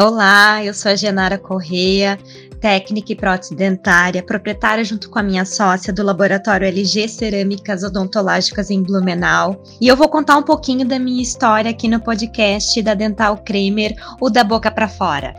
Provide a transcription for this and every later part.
Olá, eu sou a Genara Correia, técnica e prótese dentária, proprietária junto com a minha sócia do laboratório LG Cerâmicas Odontológicas em Blumenau. E eu vou contar um pouquinho da minha história aqui no podcast da Dental Kramer, o da boca para fora.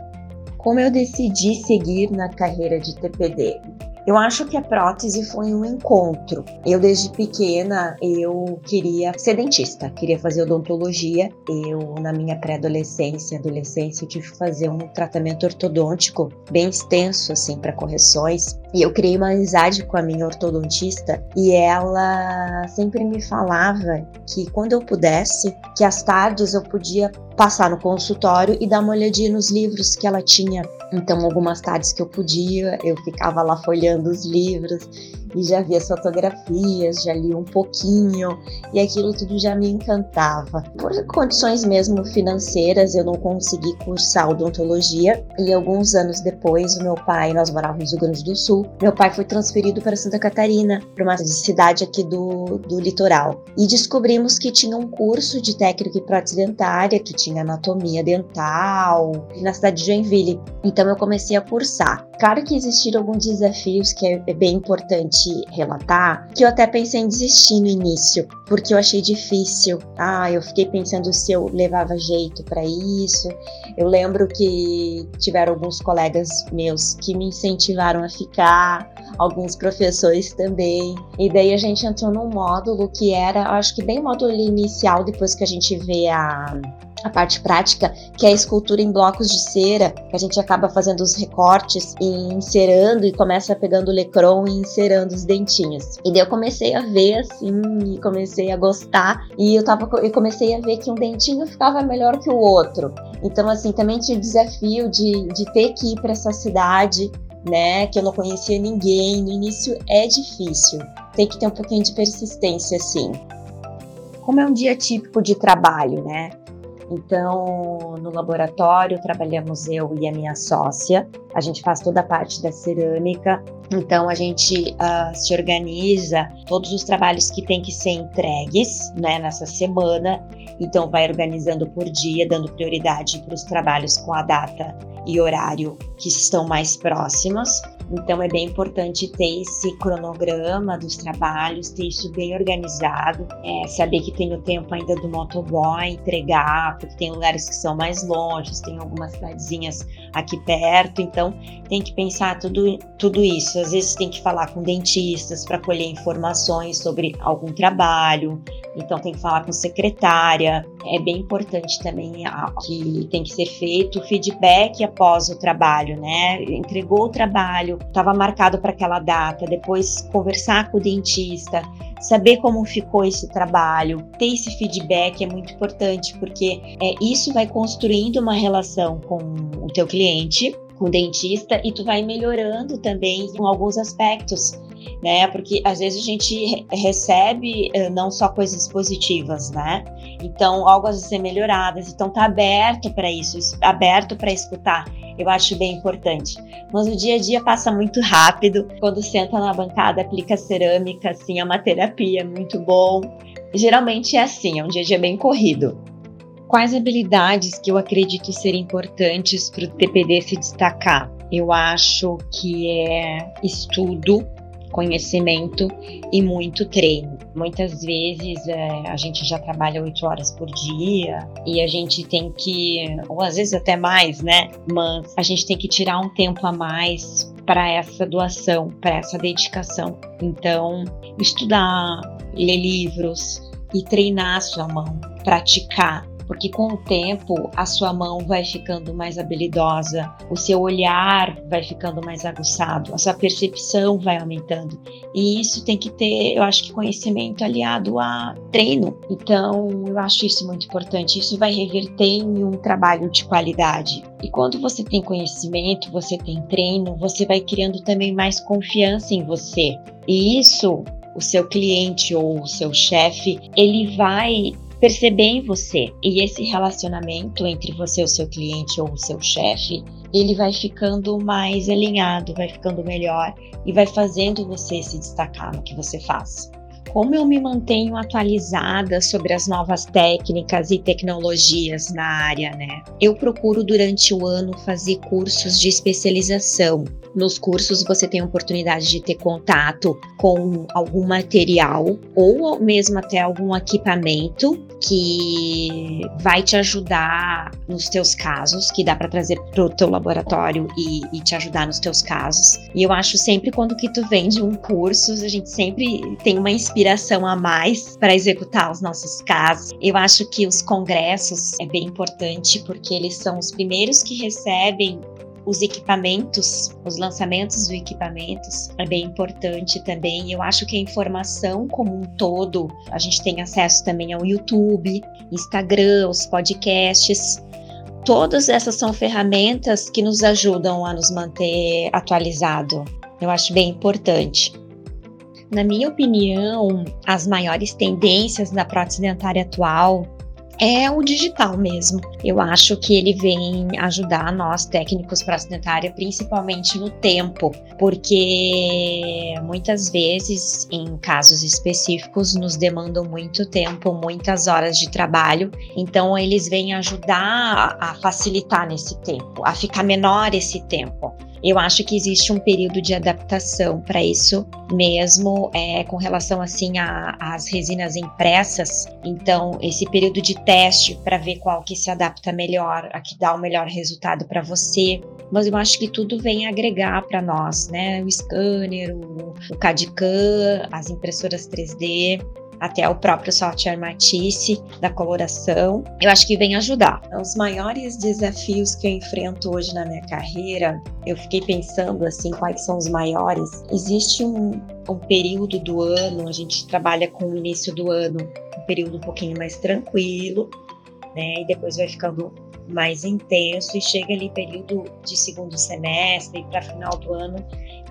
Como eu decidi seguir na carreira de TPD? Eu acho que a prótese foi um encontro. Eu desde pequena eu queria ser dentista, queria fazer odontologia. Eu na minha pré-adolescência, adolescência, tive que fazer um tratamento ortodôntico bem extenso assim para correções. E eu criei uma amizade com a minha ortodontista e ela sempre me falava que quando eu pudesse, que às tardes eu podia passar no consultório e dar uma olhadinha nos livros que ela tinha. Então, algumas tardes que eu podia, eu ficava lá folhando os livros e já vi as fotografias, já li um pouquinho e aquilo tudo já me encantava. Por condições mesmo financeiras, eu não consegui cursar odontologia e alguns anos depois, o meu pai, nós morávamos no Rio Grande do Sul, meu pai foi transferido para Santa Catarina, para uma cidade aqui do, do litoral. E descobrimos que tinha um curso de técnico em prótese dentária, que tinha anatomia dental, na cidade de Joinville. Então eu comecei a cursar. Claro que existiram alguns desafios que é, é bem importante relatar, que eu até pensei em desistir no início, porque eu achei difícil. Ah, eu fiquei pensando se eu levava jeito para isso. Eu lembro que tiveram alguns colegas meus que me incentivaram a ficar, alguns professores também. E daí a gente entrou num módulo que era, acho que bem o módulo inicial, depois que a gente vê a a parte prática, que é a escultura em blocos de cera, que a gente acaba fazendo os recortes e encerando e começa pegando o lecron e encerando os dentinhos. E daí eu comecei a ver assim, e comecei a gostar, e eu tava eu comecei a ver que um dentinho ficava melhor que o outro. Então assim, também tinha o desafio de, de ter que ir para essa cidade, né, que eu não conhecia ninguém. No início é difícil. Tem que ter um pouquinho de persistência assim. Como é um dia típico de trabalho, né? Então, no laboratório, trabalhamos eu e a minha sócia. A gente faz toda a parte da cerâmica. Então, a gente uh, se organiza todos os trabalhos que têm que ser entregues né, nessa semana. Então, vai organizando por dia, dando prioridade para os trabalhos com a data e horário que estão mais próximos. Então é bem importante ter esse cronograma dos trabalhos, ter isso bem organizado, é, saber que tem o tempo ainda do motoboy entregar, porque tem lugares que são mais longe, tem algumas cidadezinhas aqui perto, então tem que pensar tudo, tudo isso. Às vezes tem que falar com dentistas para colher informações sobre algum trabalho, então tem que falar com secretária. É bem importante também que tem que ser feito feedback após o trabalho, né? Entregou o trabalho, estava marcado para aquela data, depois conversar com o dentista, saber como ficou esse trabalho, ter esse feedback é muito importante, porque é, isso vai construindo uma relação com o teu cliente, com o dentista, e tu vai melhorando também em alguns aspectos né? Porque às vezes a gente recebe eh, não só coisas positivas, né? Então, algo a ser melhoradas. Então, tá aberto para isso, aberto para escutar. Eu acho bem importante. Mas o dia a dia passa muito rápido. Quando senta na bancada, aplica cerâmica, assim, é uma terapia muito bom. Geralmente é assim, é um dia a dia bem corrido. Quais habilidades que eu acredito ser importantes para o TPD se destacar? Eu acho que é estudo, conhecimento e muito treino. Muitas vezes é, a gente já trabalha oito horas por dia e a gente tem que, ou às vezes até mais, né? Mas a gente tem que tirar um tempo a mais para essa doação, para essa dedicação. Então, estudar, ler livros e treinar a sua mão, praticar, porque com o tempo a sua mão vai ficando mais habilidosa, o seu olhar vai ficando mais aguçado, a sua percepção vai aumentando. E isso tem que ter, eu acho que conhecimento aliado a treino. Então, eu acho isso muito importante. Isso vai reverter em um trabalho de qualidade. E quando você tem conhecimento, você tem treino, você vai criando também mais confiança em você. E isso o seu cliente ou o seu chefe, ele vai perceber em você. E esse relacionamento entre você, o seu cliente ou o seu chefe, ele vai ficando mais alinhado, vai ficando melhor e vai fazendo você se destacar no que você faz. como eu me mantenho atualizada sobre as novas técnicas e tecnologias na área, né? Eu procuro durante o ano fazer cursos de especialização. Nos cursos você tem a oportunidade de ter contato com algum material ou mesmo até algum equipamento que vai te ajudar nos teus casos, que dá para trazer para o teu laboratório e, e, te ajudar nos teus casos. E eu acho sempre quando que tu vende um curso, a gente sempre tem uma inspiração a mais para executar os nossos casos. Eu acho que os congressos é bem importante porque eles são os primeiros que recebem os equipamentos, os lançamentos dos equipamentos é bem importante também. Eu acho que a informação como um todo, a gente tem acesso também ao YouTube, Instagram, os podcasts. Todas essas são ferramentas que nos ajudam a nos manter atualizado. Eu acho bem importante. Na minha opinião, as maiores tendências da prótese dentária atual é o digital mesmo. Eu acho que ele vem ajudar nós técnicos para dentária, principalmente no tempo, porque muitas vezes, em casos específicos, nos demandam muito tempo, muitas horas de trabalho. Então, eles vêm ajudar a facilitar nesse tempo, a ficar menor esse tempo. Eu acho que existe um período de adaptação para isso mesmo, é, com relação assim às resinas impressas. Então, esse período de teste para ver qual que se adapta melhor, a que dá o melhor resultado para você. Mas eu acho que tudo vem agregar para nós, né? O scanner, o, o CAD-CAM, as impressoras 3D até o próprio software Matisse da coloração. Eu acho que vem ajudar. Os maiores desafios que eu enfrento hoje na minha carreira, eu fiquei pensando assim, quais são os maiores. Existe um, um período do ano, a gente trabalha com o início do ano, um período um pouquinho mais tranquilo, né? E depois vai ficando mais intenso e chega ali período de segundo semestre para final do ano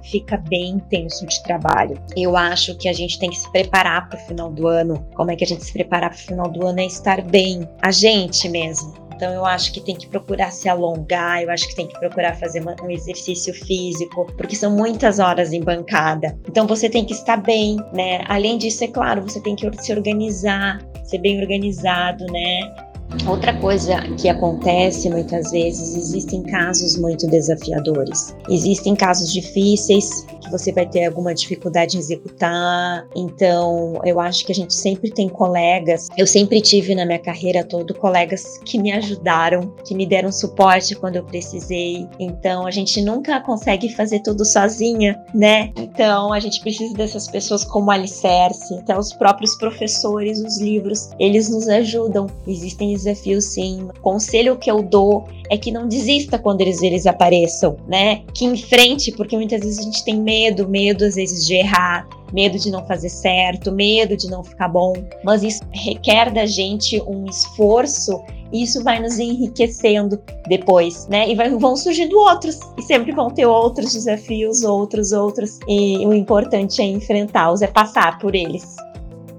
fica bem intenso de trabalho. Eu acho que a gente tem que se preparar para o final do ano. Como é que a gente se prepara para o final do ano é estar bem, a gente mesmo. Então eu acho que tem que procurar se alongar, eu acho que tem que procurar fazer um exercício físico, porque são muitas horas em bancada. Então você tem que estar bem, né? Além disso, é claro, você tem que se organizar, ser bem organizado, né? Outra coisa que acontece muitas vezes, existem casos muito desafiadores. Existem casos difíceis que você vai ter alguma dificuldade em executar. Então, eu acho que a gente sempre tem colegas. Eu sempre tive na minha carreira toda colegas que me ajudaram, que me deram suporte quando eu precisei. Então, a gente nunca consegue fazer tudo sozinha, né? Então, a gente precisa dessas pessoas como alicerce. Até os próprios professores, os livros, eles nos ajudam. Existem desafios sim. O conselho que eu dou é que não desista quando eles, eles apareçam, né? Que enfrente, porque muitas vezes a gente tem medo, medo às vezes de errar, medo de não fazer certo, medo de não ficar bom, mas isso requer da gente um esforço e isso vai nos enriquecendo depois, né? E vai, vão surgindo outros, e sempre vão ter outros desafios, outros, outros, e o importante é enfrentá-los, é passar por eles.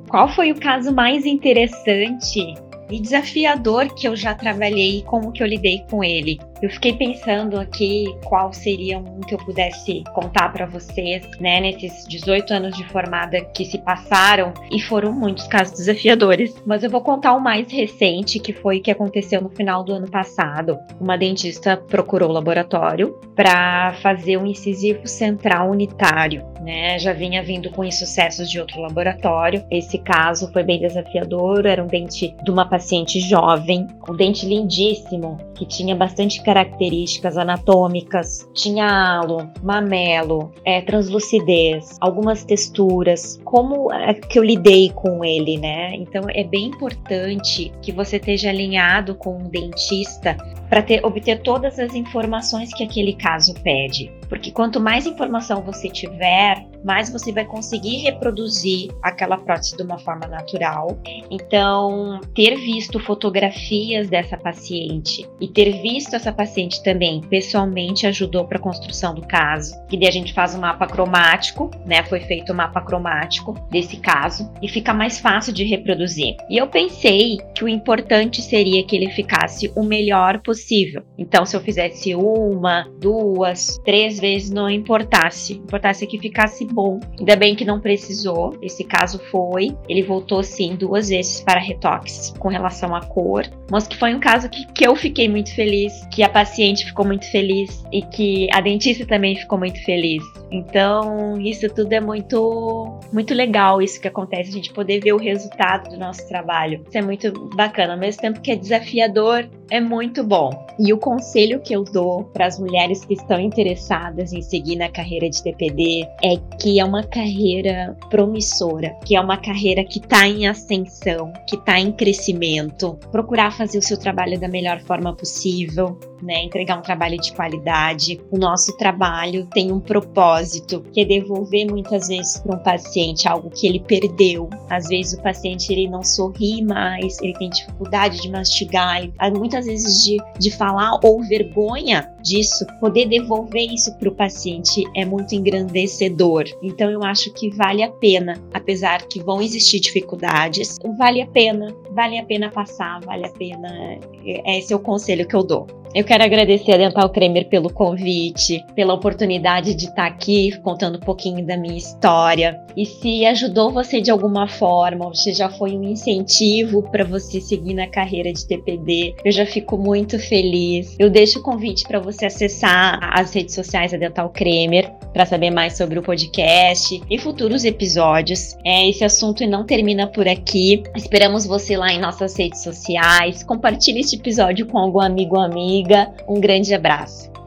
Qual foi o caso mais interessante e desafiador que eu já trabalhei e como que eu lidei com ele. Eu fiquei pensando aqui qual seria um que eu pudesse contar para vocês, né, nesses 18 anos de formada que se passaram e foram muitos casos desafiadores. Mas eu vou contar o mais recente, que foi o que aconteceu no final do ano passado. Uma dentista procurou o laboratório para fazer um incisivo central unitário, né? Já vinha vindo com insucessos de outro laboratório. Esse caso foi bem desafiador, era um dente de uma paciente jovem, um dente lindíssimo que tinha bastante características anatômicas, tinha halo, mamelo, é, translucidez, algumas texturas, como é que eu lidei com ele, né? Então é bem importante que você esteja alinhado com um dentista para obter todas as informações que aquele caso pede. Porque quanto mais informação você tiver, mais você vai conseguir reproduzir aquela prótese de uma forma natural. Então, ter visto fotografias dessa paciente e ter visto essa paciente também pessoalmente ajudou para a construção do caso. E daí a gente faz um mapa cromático, né? Foi feito um mapa cromático desse caso e fica mais fácil de reproduzir. E eu pensei que o importante seria que ele ficasse o melhor possível. Então, se eu fizesse uma, duas, três vezes não importasse. Importasse que ficasse bom. Ainda bem que não precisou. Esse caso foi. Ele voltou sim duas vezes para retoques com relação à cor. Mas que foi um caso que, que eu fiquei muito feliz, que a paciente ficou muito feliz e que a dentista também ficou muito feliz. Então, isso tudo é muito muito legal isso que acontece, a gente poder ver o resultado do nosso trabalho. Isso é muito bacana, ao mesmo tempo que é desafiador, é muito bom. E o conselho que eu dou para as mulheres que estão interessadas em seguir na carreira de TPD é que é uma carreira promissora, que é uma carreira que está em ascensão, que está em crescimento. Procurar fazer o seu trabalho da melhor forma possível, né? Entregar um trabalho de qualidade. O nosso trabalho tem um propósito, que é devolver muitas vezes para um paciente algo que ele perdeu. Às vezes o paciente ele não sorri mais, ele tem dificuldade de mastigar, muitas vezes de, de falar ou vergonha disso, poder devolver isso para o paciente é muito engrandecedor. Então eu acho que vale a pena, apesar que vão existir dificuldades, vale a pena, vale a pena passar, vale a pena. Esse é o conselho que eu dou. Eu quero agradecer a Dental Kremer pelo convite, pela oportunidade de estar aqui contando um pouquinho da minha história. E se ajudou você de alguma forma, se já foi um incentivo para você seguir na carreira de TPD, eu já fico muito feliz. Eu deixo o convite para você acessar as redes sociais da Dental Kremer para saber mais sobre o podcast e futuros episódios. É, esse assunto não termina por aqui. Esperamos você lá em nossas redes sociais. Compartilhe este episódio com algum amigo ou amiga. Um grande abraço.